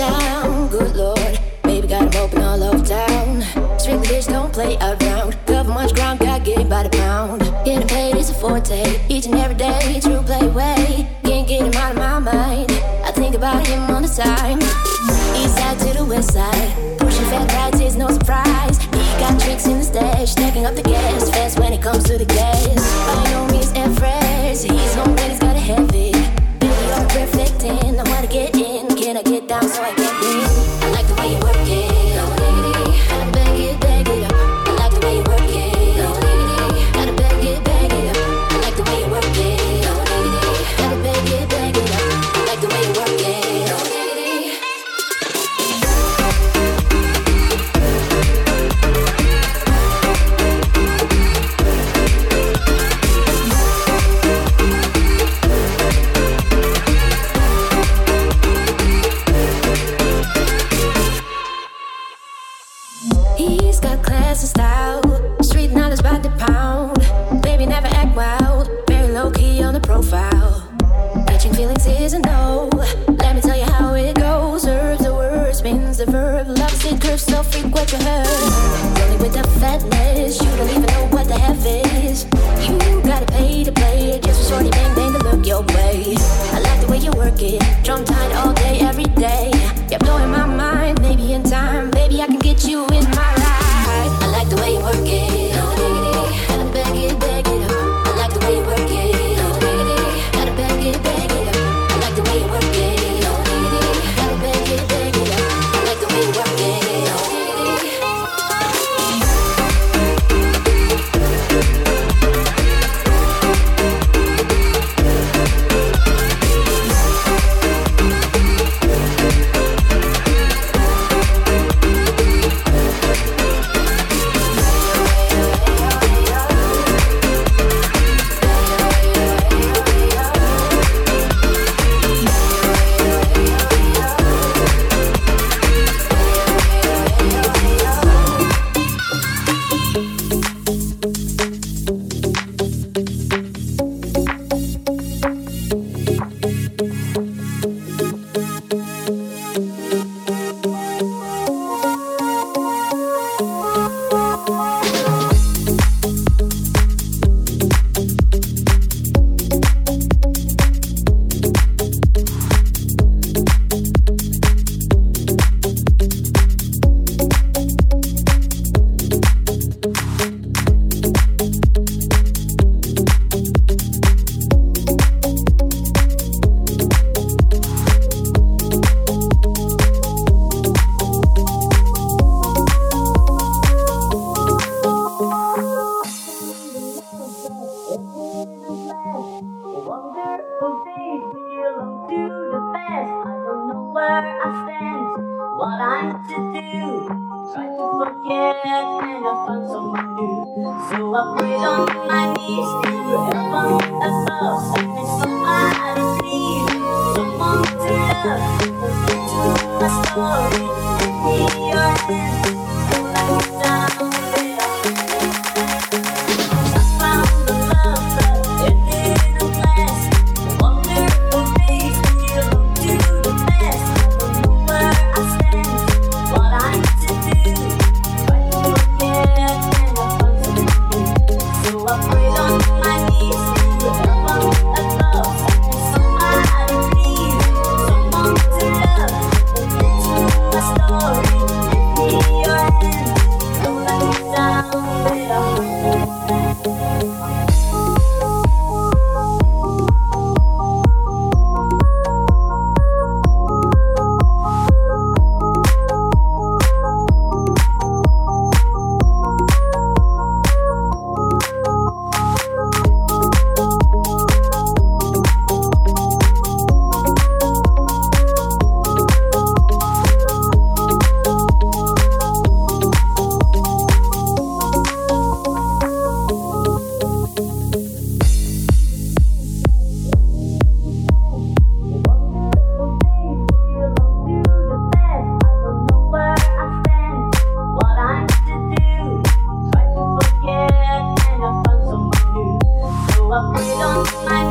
down. Good lord, baby got him open all over town. Strictly bitch, don't play around. Cover much ground, got game by the pound. Getting paid is a forte, each and every day, true play way. Can't get him out of my mind. I think about him all the time. East side to the west side, pushing fat rides is no surprise. He got tricks in the stash, stacking up the gas fast when it comes to the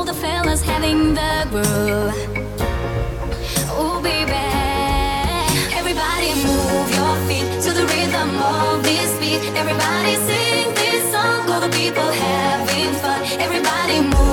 all the fellas having the groove. oh baby. Everybody move your feet to the rhythm of this beat. Everybody sing this song. All the people having fun. Everybody move.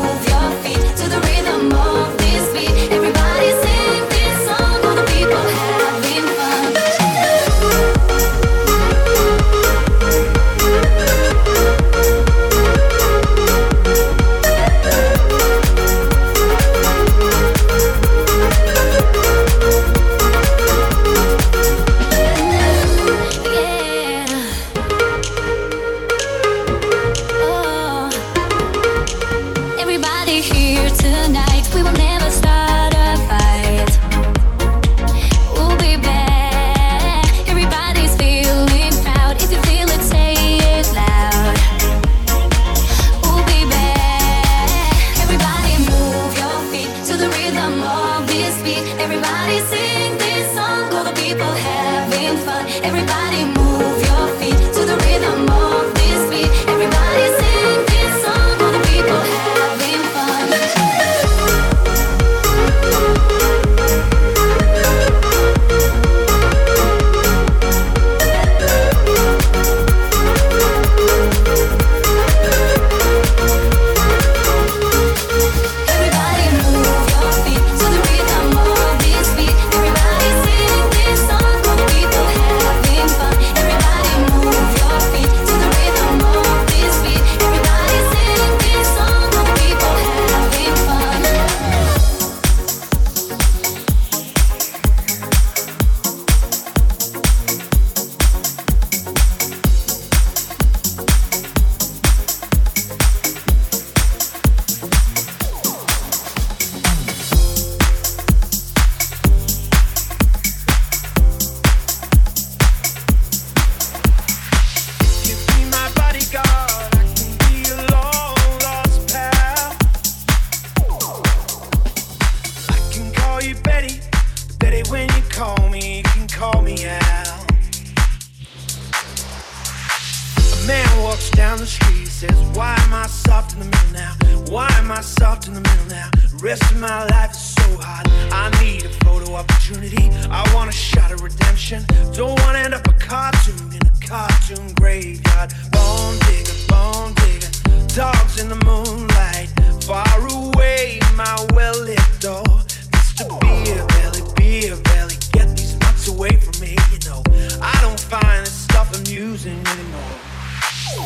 opportunity. I want a shot of redemption. Don't want to end up a cartoon in a cartoon graveyard. Bone digger, bone digger. Dogs in the moonlight. Far away, my well lit door. Mr. Beer Belly, Beer Belly. Get these nuts away from me, you know. I don't find this stuff amusing anymore.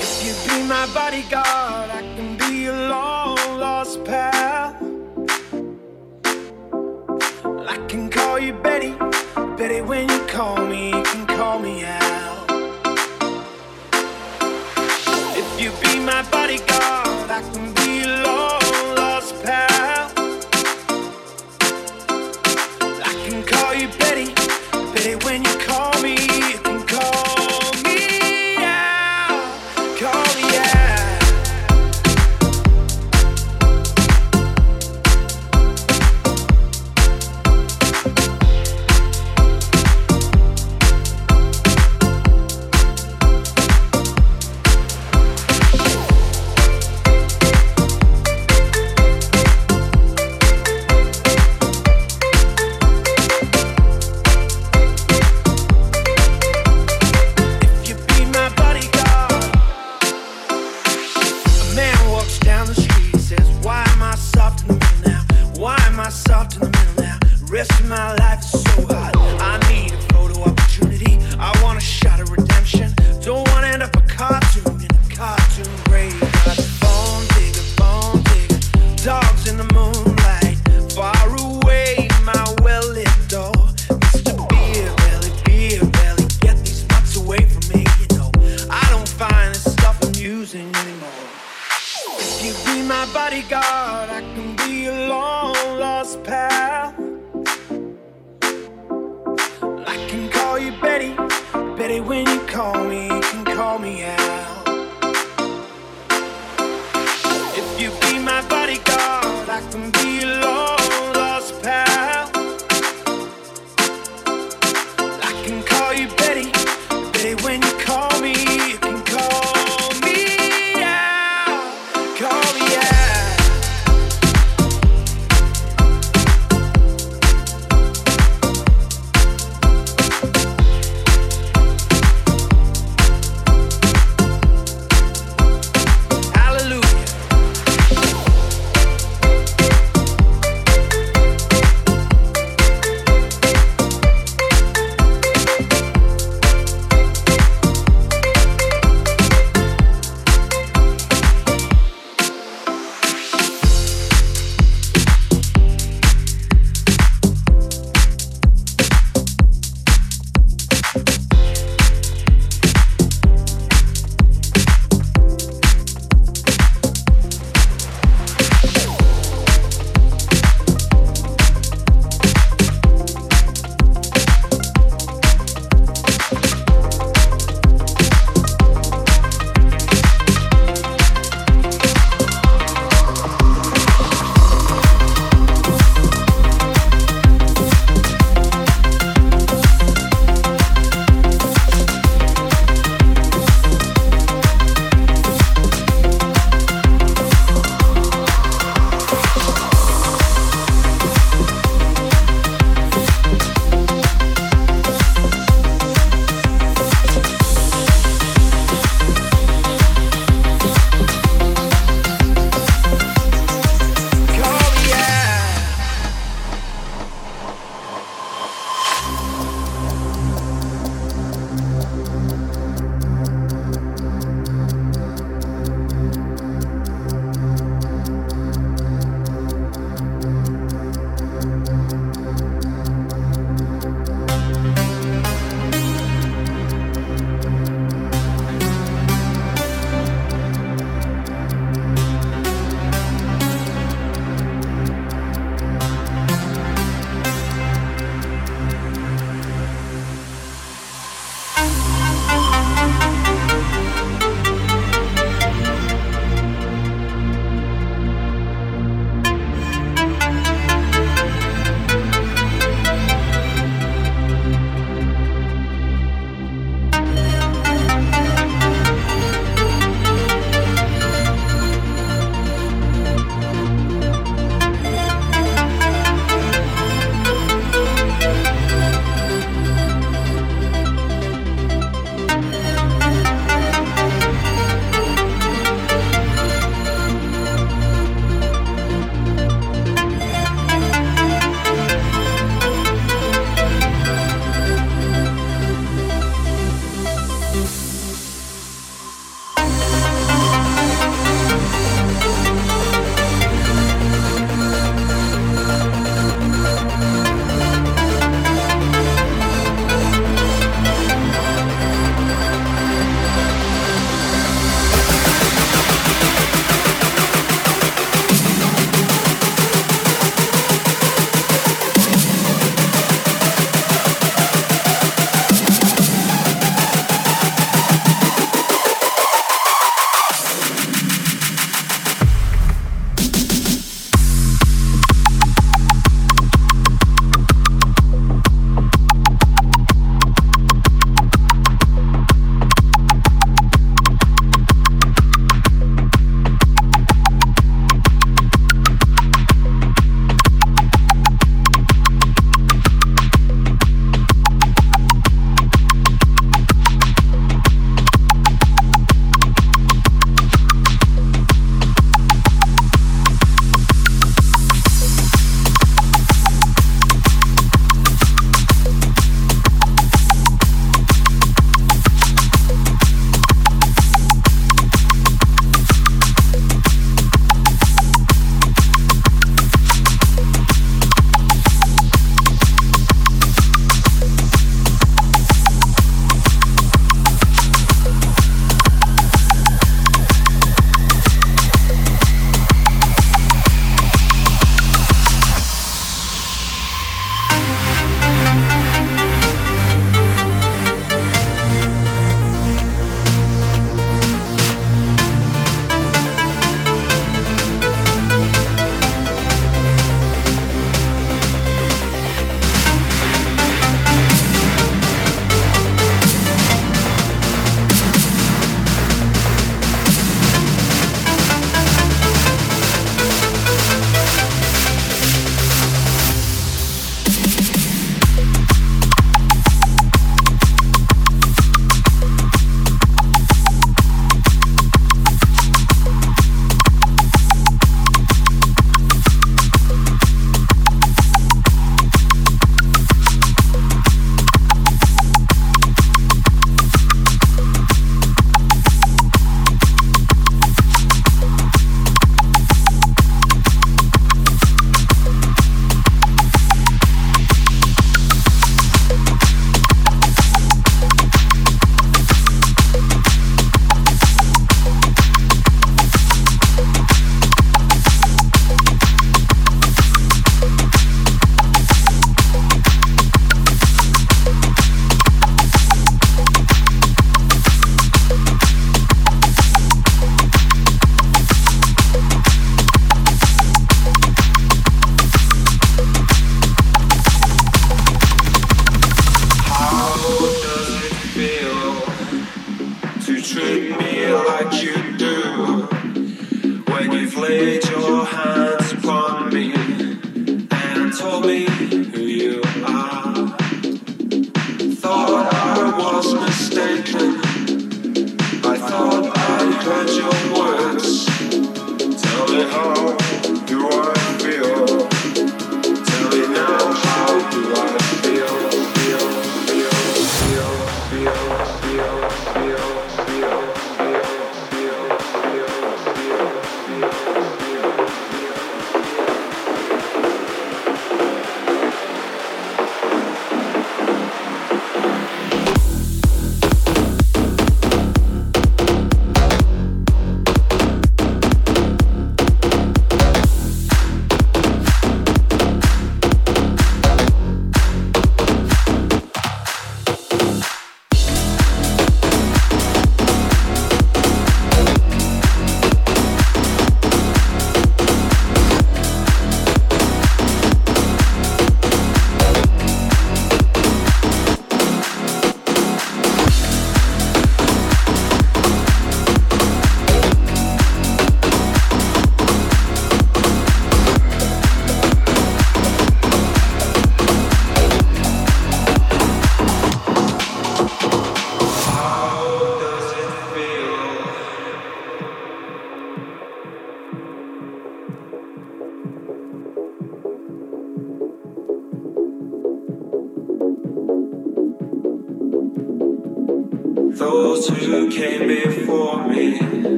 If you be my bodyguard, I can be your long lost pal. call you Betty. Betty, when you call me, you can call me out. If you be my bodyguard.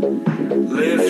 Live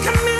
Come melam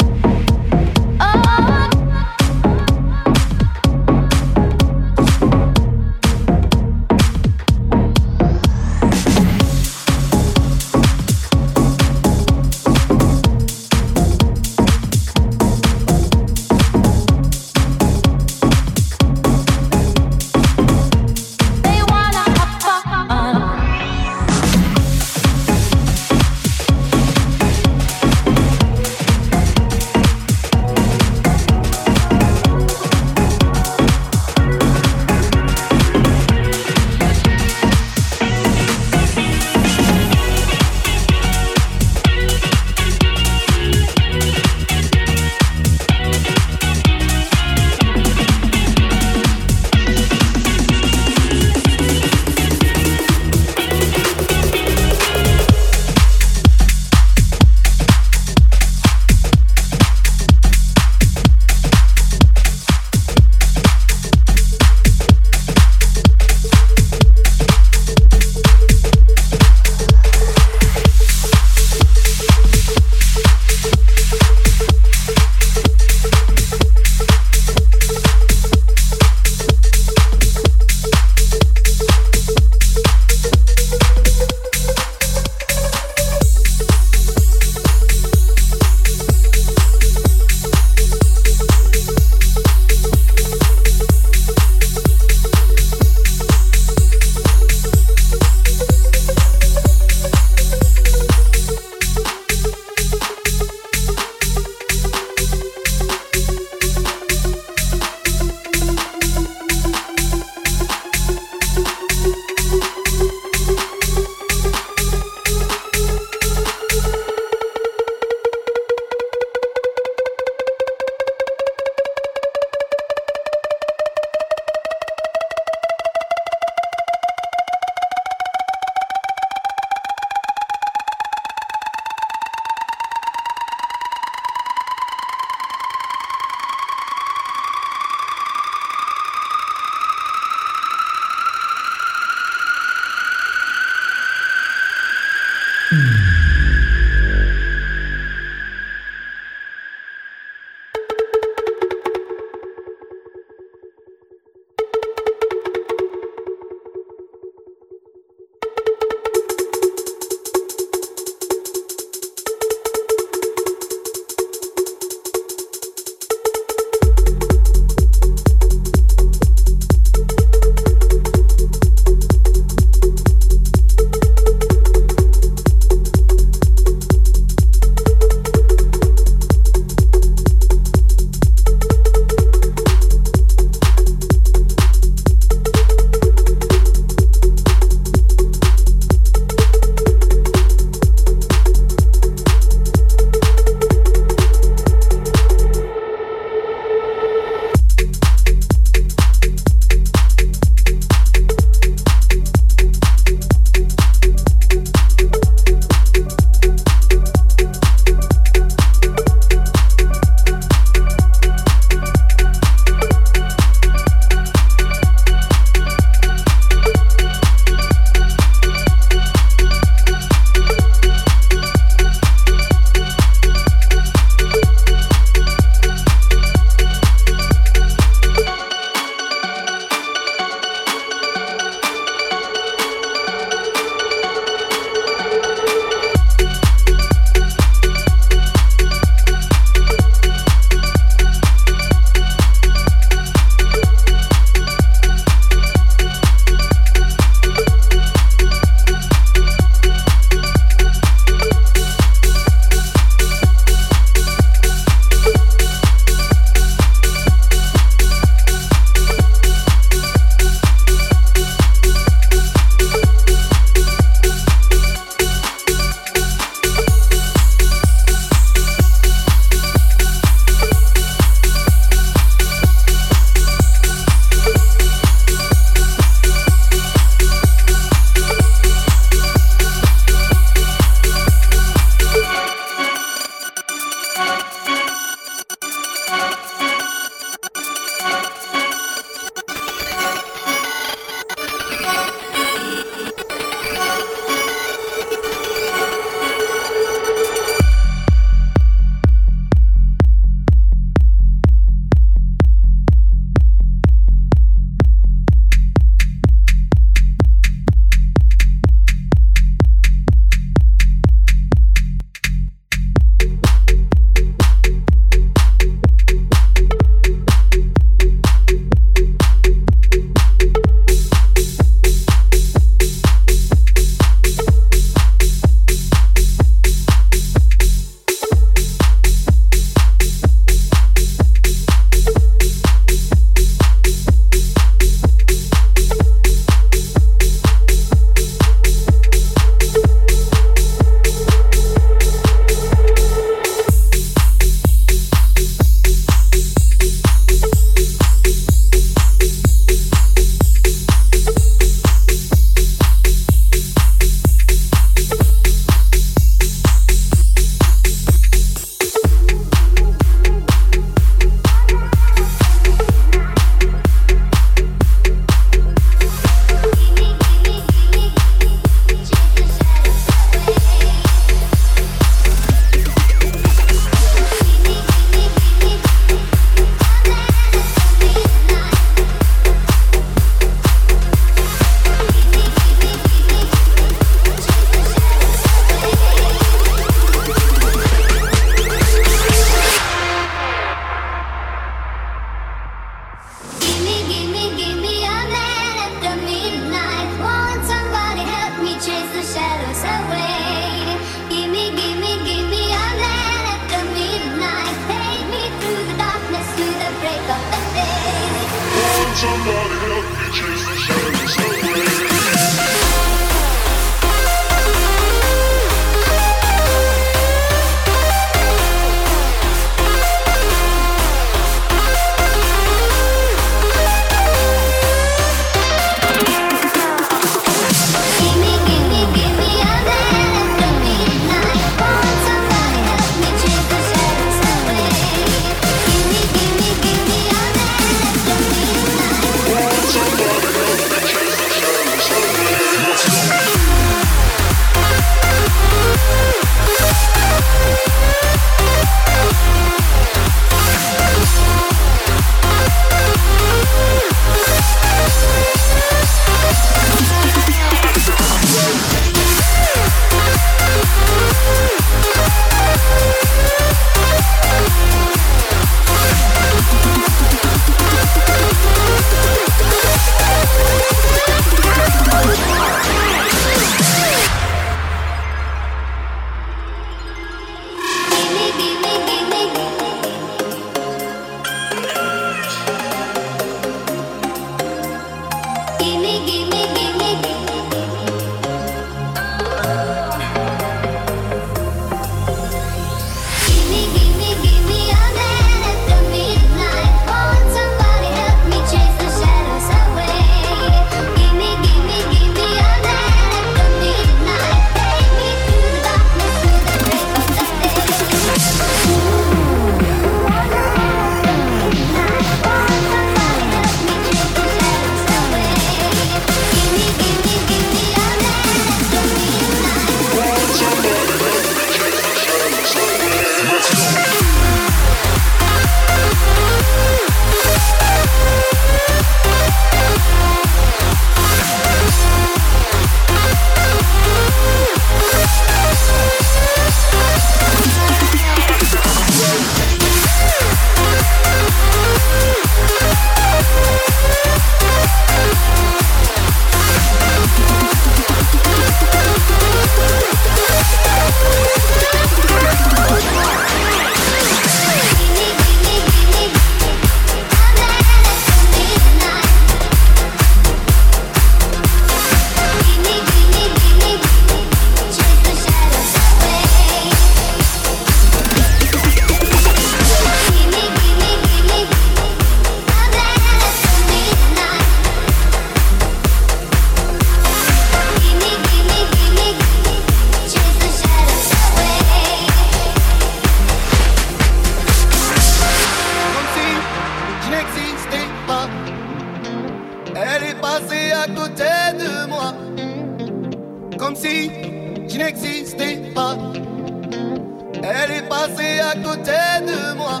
à côté de moi.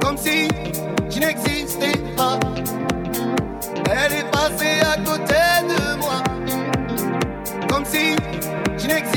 Comme si je n'existais pas. Elle est passée à côté de moi. Comme si je n'existais pas.